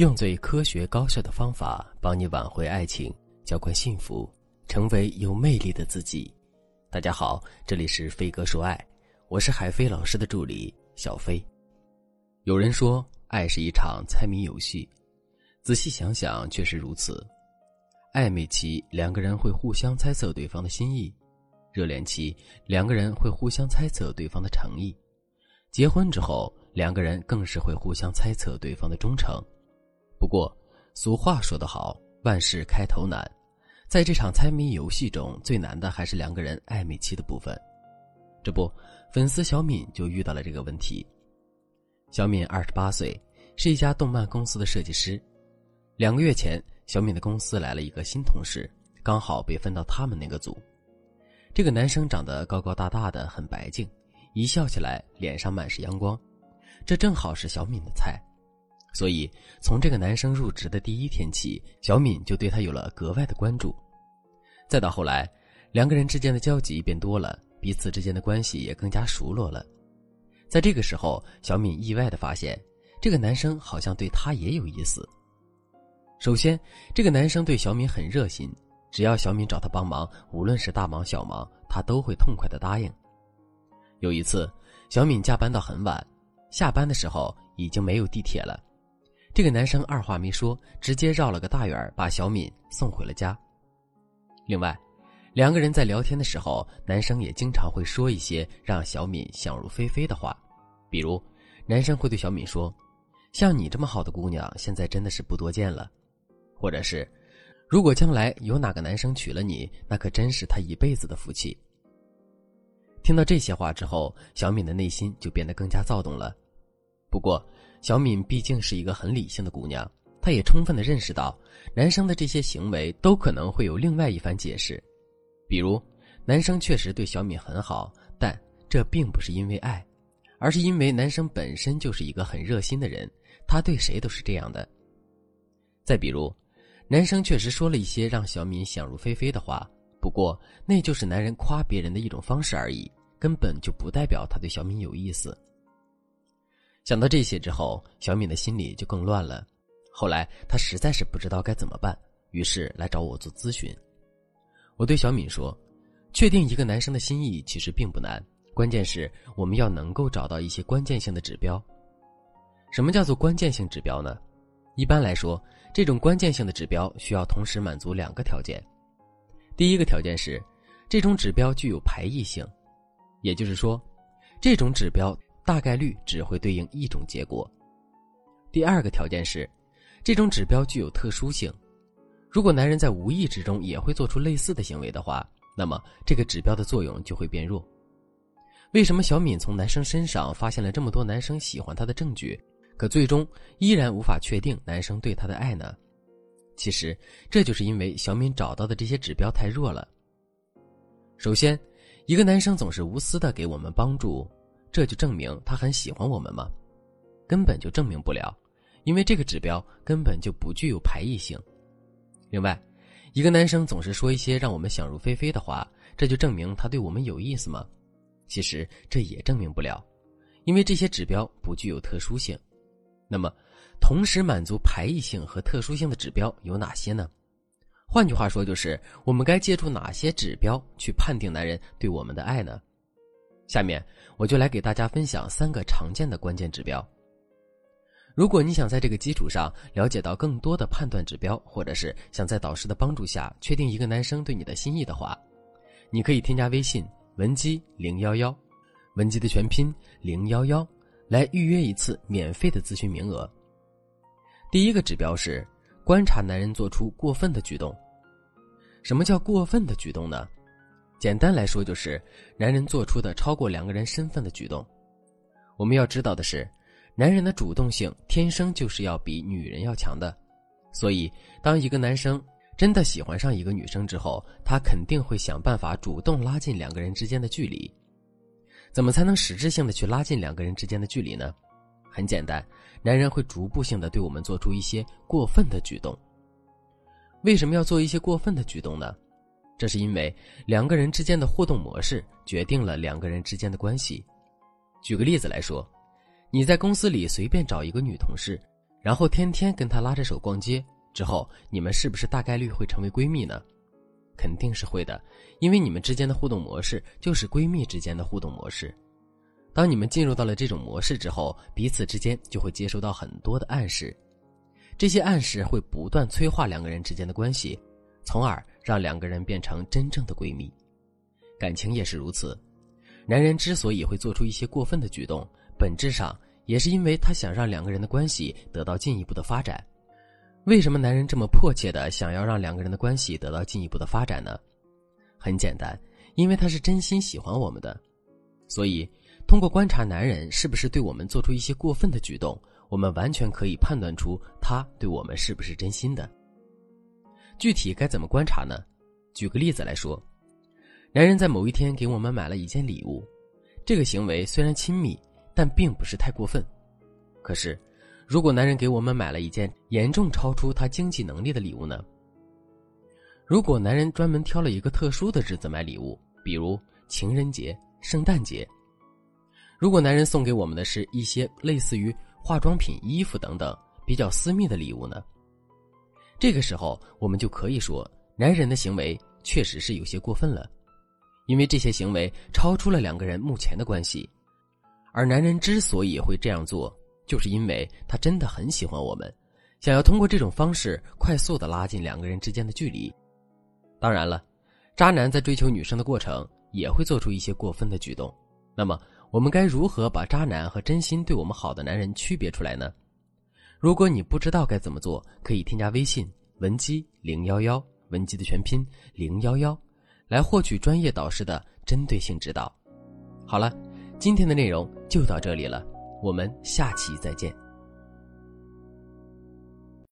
用最科学高效的方法帮你挽回爱情，浇灌幸福，成为有魅力的自己。大家好，这里是飞哥说爱，我是海飞老师的助理小飞。有人说，爱是一场猜谜游戏，仔细想想，确实如此。暧昧期，两个人会互相猜测对方的心意；热恋期，两个人会互相猜测对方的诚意；结婚之后，两个人更是会互相猜测对方的忠诚。不过，俗话说得好，万事开头难。在这场猜谜游戏中，最难的还是两个人暧昧期的部分。这不，粉丝小敏就遇到了这个问题。小敏二十八岁，是一家动漫公司的设计师。两个月前，小敏的公司来了一个新同事，刚好被分到他们那个组。这个男生长得高高大大的，很白净，一笑起来脸上满是阳光，这正好是小敏的菜。所以，从这个男生入职的第一天起，小敏就对他有了格外的关注。再到后来，两个人之间的交集变多了，彼此之间的关系也更加熟络了。在这个时候，小敏意外的发现，这个男生好像对她也有意思。首先，这个男生对小敏很热心，只要小敏找他帮忙，无论是大忙小忙，他都会痛快的答应。有一次，小敏加班到很晚，下班的时候已经没有地铁了。这个男生二话没说，直接绕了个大远儿把小敏送回了家。另外，两个人在聊天的时候，男生也经常会说一些让小敏想入非非的话，比如，男生会对小敏说：“像你这么好的姑娘，现在真的是不多见了。”或者是：“如果将来有哪个男生娶了你，那可真是他一辈子的福气。”听到这些话之后，小敏的内心就变得更加躁动了。不过，小敏毕竟是一个很理性的姑娘，她也充分的认识到，男生的这些行为都可能会有另外一番解释，比如，男生确实对小敏很好，但这并不是因为爱，而是因为男生本身就是一个很热心的人，他对谁都是这样的。再比如，男生确实说了一些让小敏想入非非的话，不过那就是男人夸别人的一种方式而已，根本就不代表他对小敏有意思。想到这些之后，小敏的心里就更乱了。后来她实在是不知道该怎么办，于是来找我做咨询。我对小敏说：“确定一个男生的心意其实并不难，关键是我们要能够找到一些关键性的指标。什么叫做关键性指标呢？一般来说，这种关键性的指标需要同时满足两个条件。第一个条件是，这种指标具有排异性，也就是说，这种指标。”大概率只会对应一种结果。第二个条件是，这种指标具有特殊性。如果男人在无意之中也会做出类似的行为的话，那么这个指标的作用就会变弱。为什么小敏从男生身上发现了这么多男生喜欢她的证据，可最终依然无法确定男生对她的爱呢？其实这就是因为小敏找到的这些指标太弱了。首先，一个男生总是无私的给我们帮助。这就证明他很喜欢我们吗？根本就证明不了，因为这个指标根本就不具有排异性。另外，一个男生总是说一些让我们想入非非的话，这就证明他对我们有意思吗？其实这也证明不了，因为这些指标不具有特殊性。那么，同时满足排异性和特殊性的指标有哪些呢？换句话说，就是我们该借助哪些指标去判定男人对我们的爱呢？下面我就来给大家分享三个常见的关键指标。如果你想在这个基础上了解到更多的判断指标，或者是想在导师的帮助下确定一个男生对你的心意的话，你可以添加微信文姬零幺幺，文姬的全拼零幺幺，来预约一次免费的咨询名额。第一个指标是观察男人做出过分的举动。什么叫过分的举动呢？简单来说，就是男人做出的超过两个人身份的举动。我们要知道的是，男人的主动性天生就是要比女人要强的。所以，当一个男生真的喜欢上一个女生之后，他肯定会想办法主动拉近两个人之间的距离。怎么才能实质性的去拉近两个人之间的距离呢？很简单，男人会逐步性的对我们做出一些过分的举动。为什么要做一些过分的举动呢？这是因为两个人之间的互动模式决定了两个人之间的关系。举个例子来说，你在公司里随便找一个女同事，然后天天跟她拉着手逛街，之后你们是不是大概率会成为闺蜜呢？肯定是会的，因为你们之间的互动模式就是闺蜜之间的互动模式。当你们进入到了这种模式之后，彼此之间就会接收到很多的暗示，这些暗示会不断催化两个人之间的关系，从而让两个人变成真正的闺蜜。感情也是如此，男人之所以会做出一些过分的举动，本质上也是因为他想让两个人的关系得到进一步的发展。为什么男人这么迫切的想要让两个人的关系得到进一步的发展呢？很简单，因为他是真心喜欢我们的。所以，通过观察男人是不是对我们做出一些过分的举动，我们完全可以判断出他对我们是不是真心的。具体该怎么观察呢？举个例子来说，男人在某一天给我们买了一件礼物，这个行为虽然亲密，但并不是太过分。可是，如果男人给我们买了一件严重超出他经济能力的礼物呢？如果男人专门挑了一个特殊的日子买礼物，比如情人节、圣诞节；如果男人送给我们的是一些类似于化妆品、衣服等等比较私密的礼物呢？这个时候，我们就可以说，男人的行为确实是有些过分了，因为这些行为超出了两个人目前的关系，而男人之所以会这样做。就是因为他真的很喜欢我们，想要通过这种方式快速的拉近两个人之间的距离。当然了，渣男在追求女生的过程也会做出一些过分的举动。那么，我们该如何把渣男和真心对我们好的男人区别出来呢？如果你不知道该怎么做，可以添加微信文姬零幺幺，文姬的全拼零幺幺，来获取专业导师的针对性指导。好了，今天的内容就到这里了。我们下期再见。